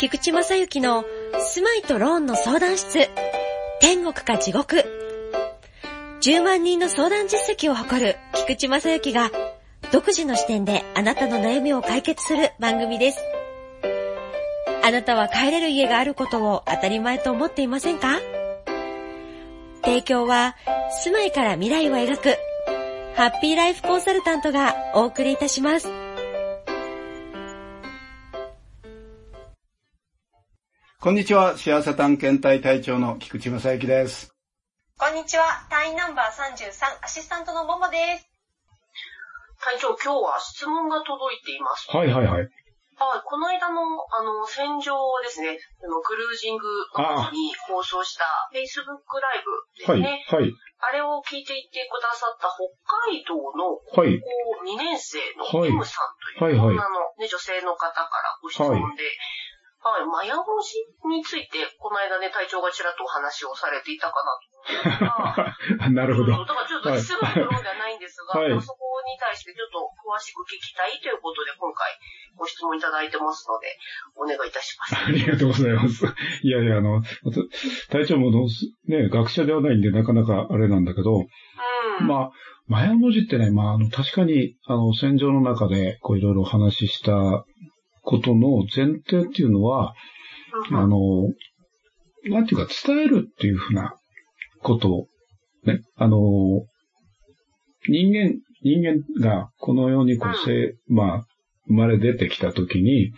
菊池正幸の住まいとローンの相談室。天国か地獄。10万人の相談実績を誇る菊池正幸が独自の視点であなたの悩みを解決する番組です。あなたは帰れる家があることを当たり前と思っていませんか？提供は住まいから未来を描くハッピーライフコンサルタントがお送りいたします。こんにちは、幸せ探検隊隊長の菊池正幸です。こんにちは。隊員ナンバー33、アシスタントのももです。隊長、今日は質問が届いています。はいはいはい。はい、この間の、あの、戦場ですね、あのクルージングに放送した Facebook ライブですはい、ね。はい、あれを聞いていてくださった北海道のはい、高校2年生のはい M さんというはいはい女の、ね、女性の方からご質問で、はい、マヤ文字について、この間ね、隊長がちらっとお話をされていたかなと なるほど。だからちょっとすぐのところではないんですが、はいまあそこに対してちょっと詳しく聞きたいということで、今回ご質問いただいてますので、お願いいたします。ありがとうございます。いやいや、あの、隊長ものね、学者ではないんで、なかなかあれなんだけど、うん。まあ、マヤ文字ってね、まあ、あの、確かに、あの、戦場の中で、こう、いろいろお話ししたことの前提っていうのは、うん。あの、なんていうか、伝えるっていうふうなことを、ね、あの、人間、人間がこの世にこう、せまあ、生まれ出てきたときに、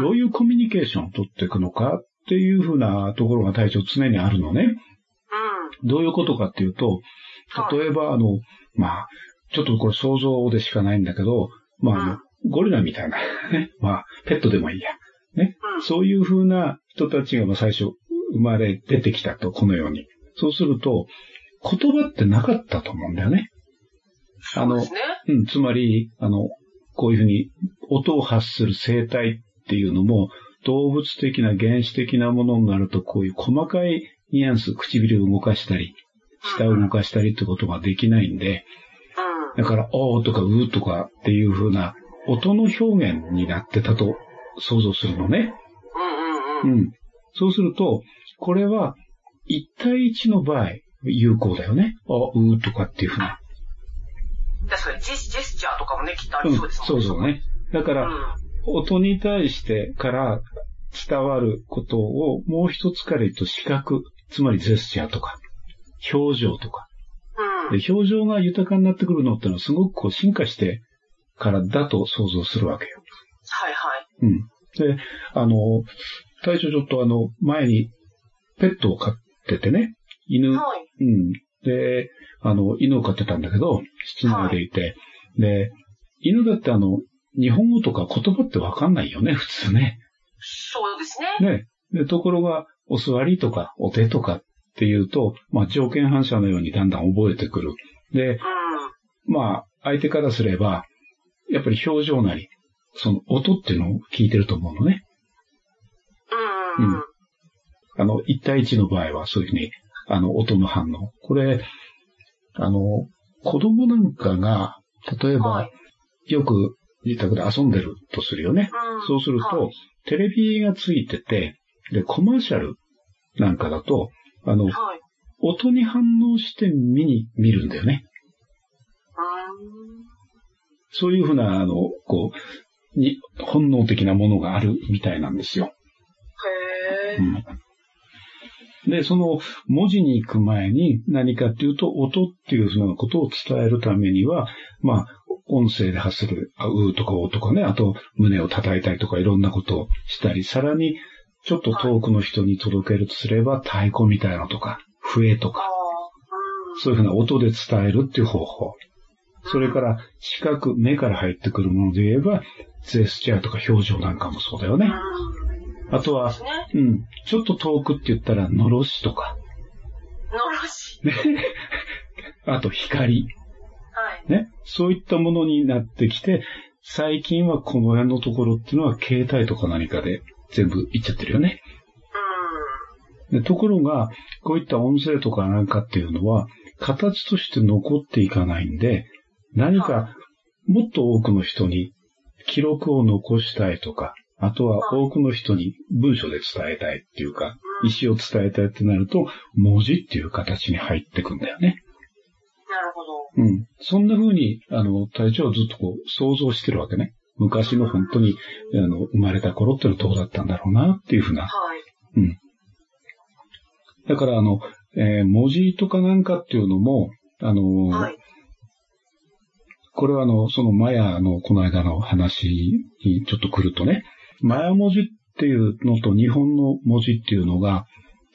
どういうコミュニケーションを取っていくのかっていうふうなところが対象常にあるのね。うん。どういうことかっていうと、例えば、あの、まあ、ちょっとこれ想像でしかないんだけど、まあ、ゴリラみたいな、ね、まあ、ペットでもいいや。ね。うん。そういう風な人たちがまあ最初生まれ出てきたと、このように。そうすると、言葉ってなかったと思うんだよね。あのそうね。うん、つまり、あの、こういうふうに音を発する生態っていうのも、動物的な原始的なものになると、こういう細かいニュアンス、唇を動かしたり、舌を動かしたりってことができないんで、うん。だから、おーとかうーとかっていうふうな音の表現になってたと想像するのね。うんうんうん。うん。そうすると、これは、一対一の場合、有効だよね。あ、うーとかっていうふうな。確かにジェス、ジェスチャーとかもね、きっとあうん、りそうですもんそうそうね。だから、うん。音に対してから伝わることをもう一つから言うと視覚、つまりジェスチャーとか、表情とか。うん。で表情が豊かになってくるのってのはすごくこう進化してからだと想像するわけよ。はいはい。うん。で、あの、最初ちょっとあの、前にペットを飼っててね、犬、はい。うん。で、あの、犬を飼ってたんだけど、室内でいて、で、犬だってあの、日本語とか言葉ってわかんないよね、普通ね。そうですね。ね。で、ところが、お座りとか、お手とかっていうと、まあ、条件反射のようにだんだん覚えてくる。で、うん。まあ、相手からすれば、やっぱり表情なり、その音っていうのを聞いてると思うのね。うん。うん。うんあの、一対一の場合はそういうふうに、あの、音の反応。これ、あの、子供なんかが、例えば、はいよく自宅で遊んでるとするよね。うんそうすると、はいテレビがついてて、で、コマーシャルなんかだと、あの、はい。音に反応して見に、見るんだよね。うん。そういうふうな、あの、こう、に、本能的なものがあるみたいなんですよ。へえ。うん。で、その文字に行く前に何かっていうと、音っていうふうなことを伝えるためには、まあ、音声で発する、あうーとかおーとかね、あと胸を叩いたりとかいろんなことをしたり、さらにちょっと遠くの人に届けるとすれば、太鼓みたいなのとか、笛とあか、あ。そういうふうな音で伝えるっていう方法。それから、視覚、目から入ってくるもので言えば、ジェスチャーとか表情なんかもそうだようん。ね。うん。あとは。うん、ちょっと遠くって言ったら、のろしとか、のろし。ね。あと、光。はい。ね。そういったものになってきて、最近はこの辺のところっていうのは携帯とか何かで全部いっちゃってるよね。でところが、こういった音声とかなんかっていうのは、形として残っていかないんで、何かもっと多くの人に記録を残したいとか、あとは多くの人に文章で伝えたいっていうか、意思を伝えたいってなると、文字っていう形に入ってくんだよね。なるほど。うん。そんな風に、あの、隊長はずっとこう、想像してるわけね。昔の本当に、あの、生まれた頃っていうのはどうだったんだろうなっていう風な。はい。うん。だから、あの、えー文字とかなんかっていうのも、あのーはい。これはあの、そのマヤのこの間の話にちょっと来るとね、マヤ文字っていうのと日本の文字っていうのが、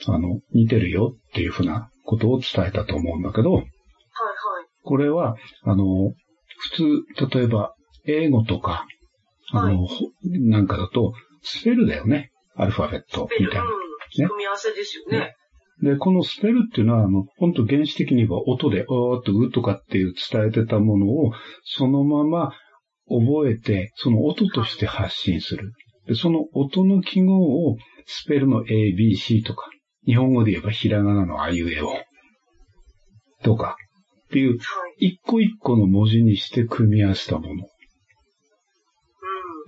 あの、似てるよっていうふうなことを伝えたと思うんだけど、はいはい。これは、あの、普通、例えば、英語とか、あの、ほなんかだと、スペルだよね。アルファベットみたいな。うん。組み合わせですよね。で、このスペルっていうのは、あの、本当原始的には音で、おーっと、うとかっていう伝えてたものを、そのまま覚えて、その音として発信する。で、その音の記号を、スペルの A, B, C とか、日本語で言えばひらがなのあいうえお、とか、っていう、はい。一個一個の文字にして組み合わせたもの。うん。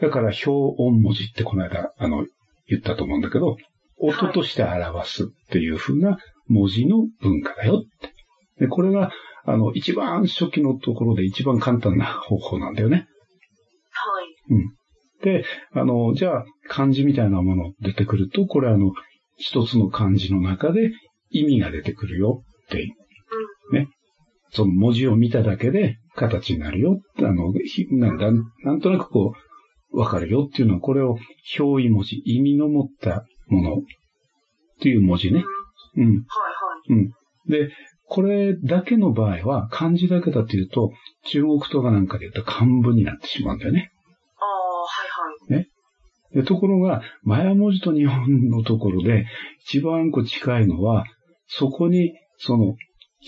だから、表音文字ってこの間、あの、言ったと思うんだけど、音として表すっていう風な文字の文化だよって。で、これが、あの、一番初期のところで一番簡単な方法なんだよね。はい。で、あの、じゃあ、漢字みたいなもの出てくると、これあの、一つの漢字の中で意味が出てくるよって、うん。その文字を見ただけで形になるよ。あの、ひなんだ、なんとなくこう、わかるよっていうのは、これを表意文字、意味の持ったものっていう文字ね。うん。はいはい。うん。で、これだけの場合は、漢字だけだというと、中国とかなんかで言うと漢文になってしまうんだよね。ああ、はいはい。でところが、マヤ文字と日本のところで、一番こう近いのは、そこに、その、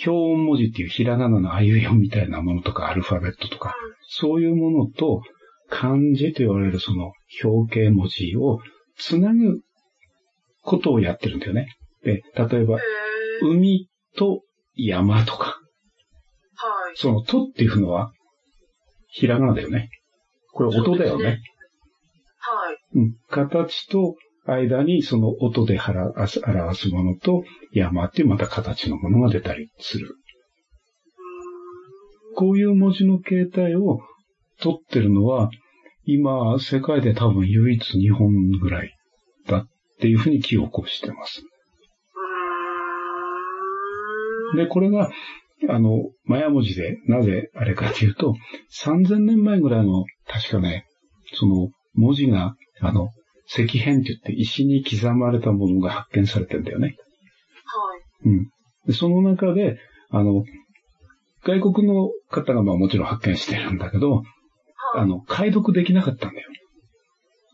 表音文字っていうひらがなのあいうえおみたいなものとか、アルファベットとか、そういうものと、漢字と言われるその表形文字をつなぐことをやってるんだよね。で、例えば。海と山とか、はい。そのとっていうのは、ひらがなだよね。これ音だよね。はい。うん。形と間にその音で表すものと山っていうまた形のものが出たりする。うこういう文字の形態を取ってるのは、今、世界で多分唯一日本ぐらいだっていうふうに記憶をしてます。で、これが、あの、マヤ文字でなぜあれかというと、3000年前ぐらいの、確かね、その文字が、あの、石片って言って石に刻まれたものが発見されてんだよね。はい。うん。で、その中で、あの、外国の方がまあもちろん発見してるんだけど、はい。あの、解読できなかったんだよ。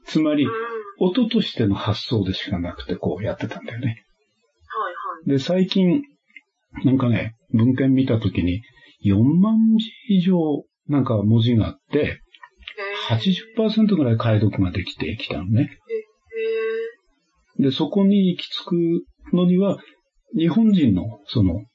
つまりうん。、音としての発想でしかなくてこうやってたんだよね。はいはい。で、最近、なんかね、文献見たときに、4万字以上なんか文字があって、へー80%ぐらい解読ができてきたのね。へで、そこに行き着くのには、日本人の、その、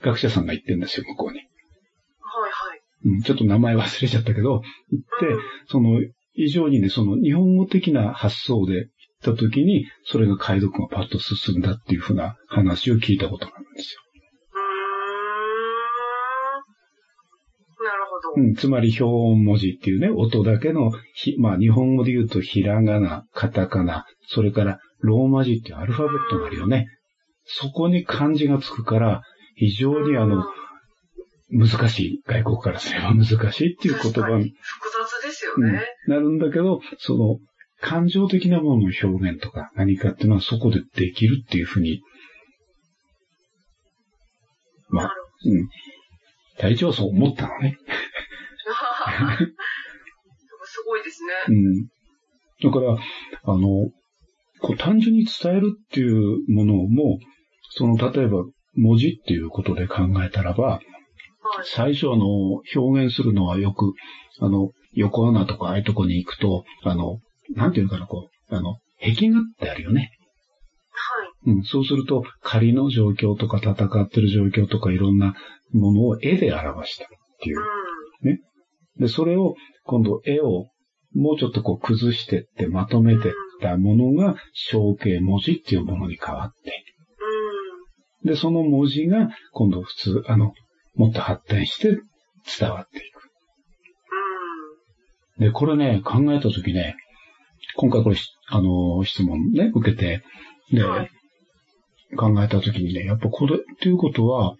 学者さんが行ってんですよ、向こうに。ーはいはい。うん、ちょっと名前忘れちゃったけど、行って、その、以上にね、その日本語的な発想で行った時に、それが解読がパッと進んだっていうふうな話を聞いたことがあるんですよ。うーん。なるほど。うん、つまり表音文字っていうね、音だけのひ、まあ日本語で言うとひらがな、カタカナ、それからローマ字っていうアルファベットがあるよね。そこに漢字がつくから、非常にあの、難しい、外国からすれば難しいっていう言葉に、複雑ですようんね。なるんだけど、その、感情的なものの表現とか何かっていうのはそこでできるっていうふうに、まあうん。隊長はそう思ったのね。すごいですね。うん。だから、あの、こう単純に伝えるっていうものも、その、例えば文字っていうことで考えたらば、はい。最初あの、表現するのはよく、あの、横穴とかああいうとこに行くと、あの、なんていうのかな、こう、あの、壁画ってあるよね。はい。うん、そうすると、仮の状況とか戦ってる状況とかいろんなものを絵で表したっていうう。ん。で、それを、今度絵をもうちょっとこう崩してってまとめてったものが象形文字っていうものに変わって、うん。で、その文字が今度普通、あの、もっと発展して伝わっていく。うん。で、これね、考えたときね、今回これ、あの、質問ね、受けて、で、はい考えたときにね、やっぱこれっていうことは、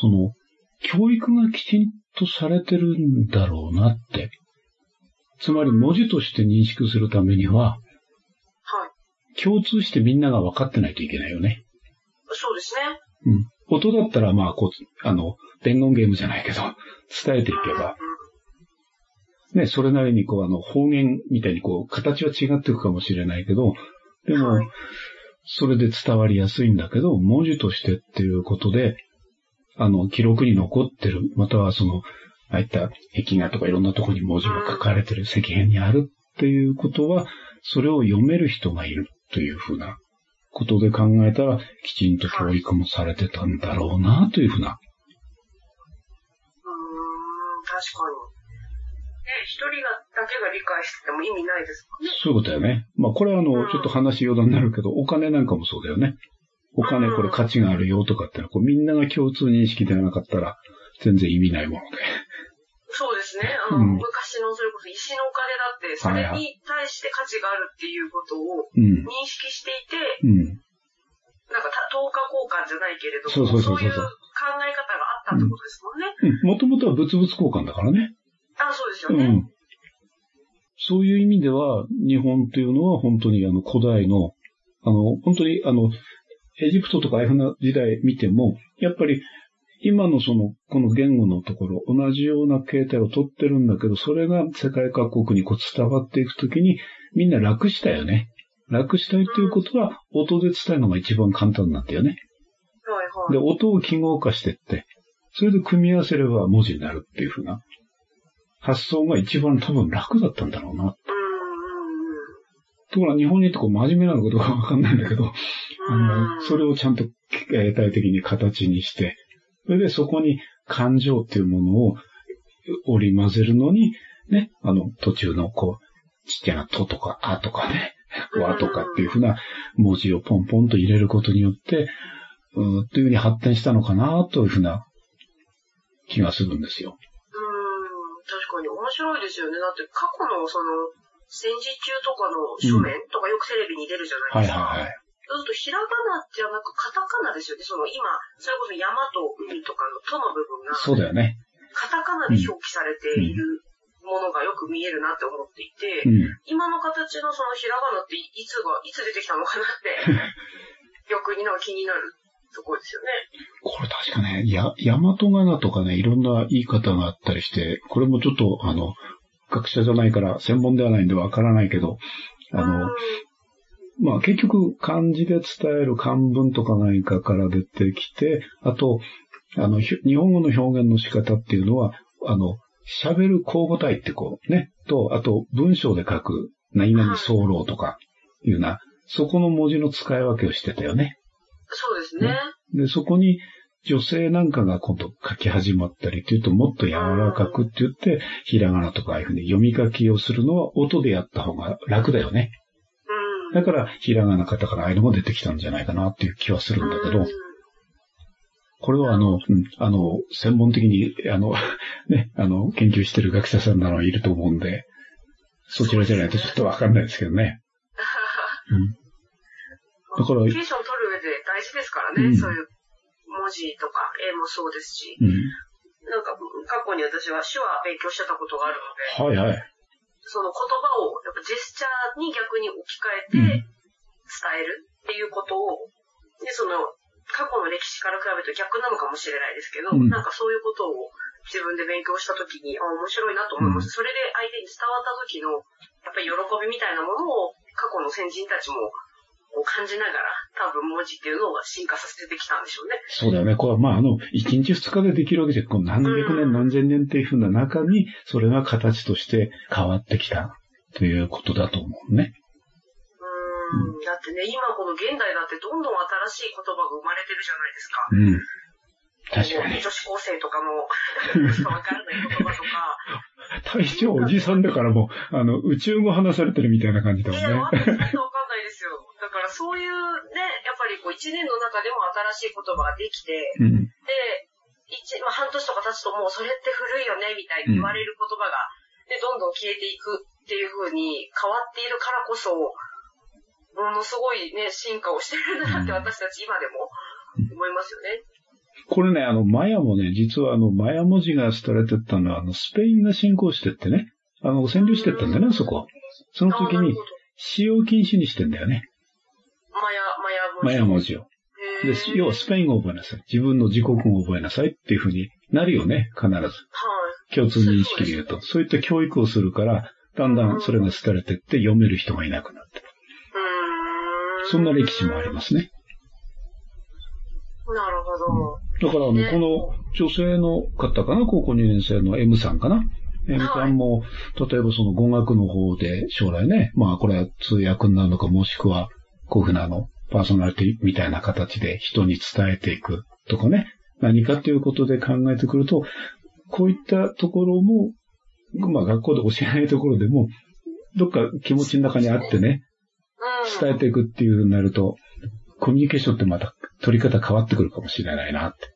その、教育がきちんとされてるんだろうなって。つまり文字として認識するためには、はい。共通してみんなが分かってないといけないよね。そうですね。うん。音だったらまあ、こう、あの、伝言ゲームじゃないけど、伝えていけば、ね、それなりにこう、あの、方言みたいにこう、形は違っていくかもしれないけど、でも、はいそれで伝わりやすいんだけど、文字としてっていうことで、あの、記録に残ってる、またはその、ああいった壁画とかいろんなところに文字が書かれてる石片にあるっていうことは、それを読める人がいるというふうなことで考えたら、きちんと教育もされてたんだろうなというふうな。うーん、確かに。ね、一人が、だけが理解してても意味ないですもんね。そういうことだよね。まあこれはあうんの、ちょっと話余談になるけど、お金なんかもそうだよね。お金これ価値があるよとかってのは、こうみんなが共通認識ではなかったら、全然意味ないもので。そうですね。あの、うん昔のそれこそ石のお金だって、それに対して価値があるっていうことをうん。認識していて、うん。なんかた等価交換じゃないけれども、そうそうそうそういう考え方があったってことですもんね。もともとは物々交換だからね。あ、そうですよね。うん。そういう意味では、日本というのは本当にあの古代の、あの、本当にあの、エジプトとかああいうふうな時代見ても、やっぱり今のその、この言語のところ、同じような形態を取ってるんだけど、それが世界各国にこう伝わっていくときに、みんな楽したよね。楽したいということは、音で伝えるのが一番簡単なんだよね。はいはい。で、音を記号化してって、それで組み合わせれば文字になるっていうふうな発想が一番多分楽だったんだろうな。うんうんところが日本にいてこう真面目なことがわかんないんだけど、あうん。の、それをちゃんとえー体的に形にして、それでそこに感情っていうものを織り交ぜるのに、ね、あの、途中のこう、ちっちゃなととかあとかね、わとかっていうふうな文字をポンポンと入れることによって、うーというふうに発展したのかなというふうな気がするんですよ。白いですよね。だって過去のその、戦時中とかの書面とかよくテレビに出るじゃないですか。はいはいはい。そうするとひらがなじゃなくカタカナですよね。その今、それこそ山と海とかのとの部分が、そうだよね。カタカナで表記されているものがよく見えるなって思っていて、うん。今の形のそのひらがなっていつが、いつ出てきたのかなって、逆になんか気になるところですよね。これ確かね、や、大和仮名とかね、いろんな言い方があったりして、これもちょっと、あの、学者じゃないから、専門ではないんでわからないけど、あの、まあ結局漢字で伝える漢文とか何かから出てきて、あと、あの、ひ日本語の表現の仕方っていうのは、あの、喋る交互体ってこうね、と、あと文章で書く何々候とかいうな、そこの文字の使い分けをしてたよね。そうですね。で、そこに女性なんかが今度書き始まったりっていうと、もっと柔らかくって言って、ひらがなとかああいうふうに読み書きをするのは音でやった方が楽だよね。うん。だから、ひらがな、カタカナ、ああいうのも出てきたんじゃないかなっていう気はするんだけどうん、これはあの、うん、あの、専門的に、あの、ね、あの、研究してる学者さんなのはいると思うんで、そちらじゃないとちょっとわかんないですけどね。うん。だからコミュニケーション取る上で大事ですからね、うん。そういう文字とか絵もそうですし、うん。なんか過去に私は手話勉強してたことがあるので、はいはい。その言葉をやっぱジェスチャーに逆に置き換えて伝えるっていうことを、で、その過去の歴史から比べると逆なのかもしれないですけど、うん。なんかそういうことを自分で勉強した時に、あ、面白いなと思います。それで相手に伝わった時の、やっぱり喜びみたいなものを過去の先人たちもこう感じながら、多分文字っていうのを進化させてきたんでしょうね。そうだよね。これはまあ、あの、1日2日でできるわけじゃ、こう何百年何千年っていうふうな中に、それが形として変わってきたということだと思うね。うーん。だってね、今この現代だってどんどん新しい言葉が生まれてるじゃないですか。うん。確かに女子高生とかも、わからない言葉とか、大将おじさんだからもう、あの、宇宙語話されてるみたいな感じだもんいや、ね。わかんないですよ。だからそういうね、やっぱりこう一年の中でも新しい言葉ができて、うん。で、一、まあ、半年とか経つともうそれって古いよね、みたいに言われる言葉が、で、どんどん消えていくっていう風に変わっているからこそ、ものすごいね、進化をしてるなって私たち今でも思いますよね。これね、あの、マヤもね、実はあの、マヤ文字が廃れてったのは、あの、スペインが侵攻してってね、あの、占領してったんだよね、そこ。その時に使用禁止にしてんだよね。マヤ、マヤ文字。マヤ文字を。で要はスペイン語を覚えなさい。自分の自国語を覚えなさいっていうふうになるよね、必ず。はい。共通認識で言うと。そういった教育をするから、だんだんそれが廃れてって読める人がいなくなって。うーん。そんな歴史もありますね。なるほど。だから、あの、ねこの女性の方かな、高校2年生の M さんかな？M さんも、例えばその語学の方で将来ね、まあこれは通訳になるのか、もしくは、こういうふうなあの、パーソナリティみたいな形で人に伝えていくとかね、何かということで考えてくると、こういったところも、まあ学校で教えないところでも、どっか気持ちの中にあってね、うん。伝えていくっていうなると、コミュニケーションってまた取り方変わってくるかもしれないなって。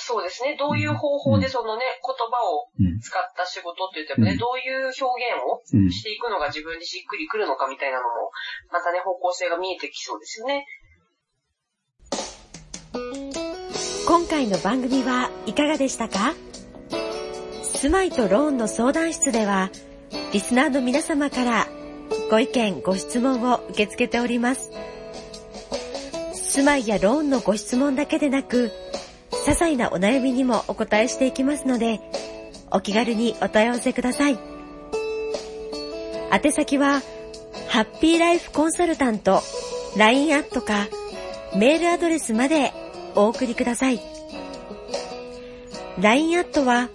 そうですね。どういう方法でそのね、言葉をうん。使った仕事って言ってもね、うんどういう表現をうん。していくのが自分にしっくりくるのかみたいなのも、またね、方向性が見えてきそうですよね。今回の番組はいかがでしたか？住まいとローンの相談室では、リスナーの皆様からご意見、ご質問を受け付けております。住まいやローンのご質問だけでなく、些細なお悩みにもお答えしていきますので、お気軽にお問い合わせください。宛先は、ハッピーライフコンサルタント LINE アットかメールアドレスまでお送りください。LINE アットは、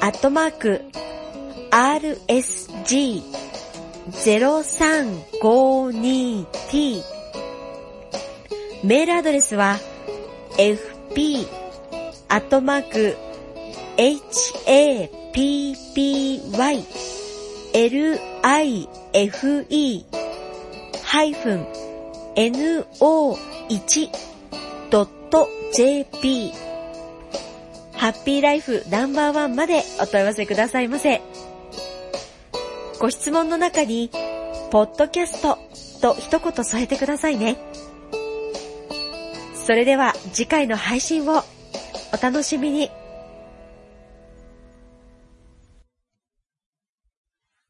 アットマーク、rsg0352t メールアドレスは、fp、アットマーク、happy, life, ハイフン no1.jp ハッピーライフナンバーワンまでお問い合わせくださいませ。ご質問の中に、ポッドキャストと一言添えてくださいね。それでは次回の配信をお楽しみに。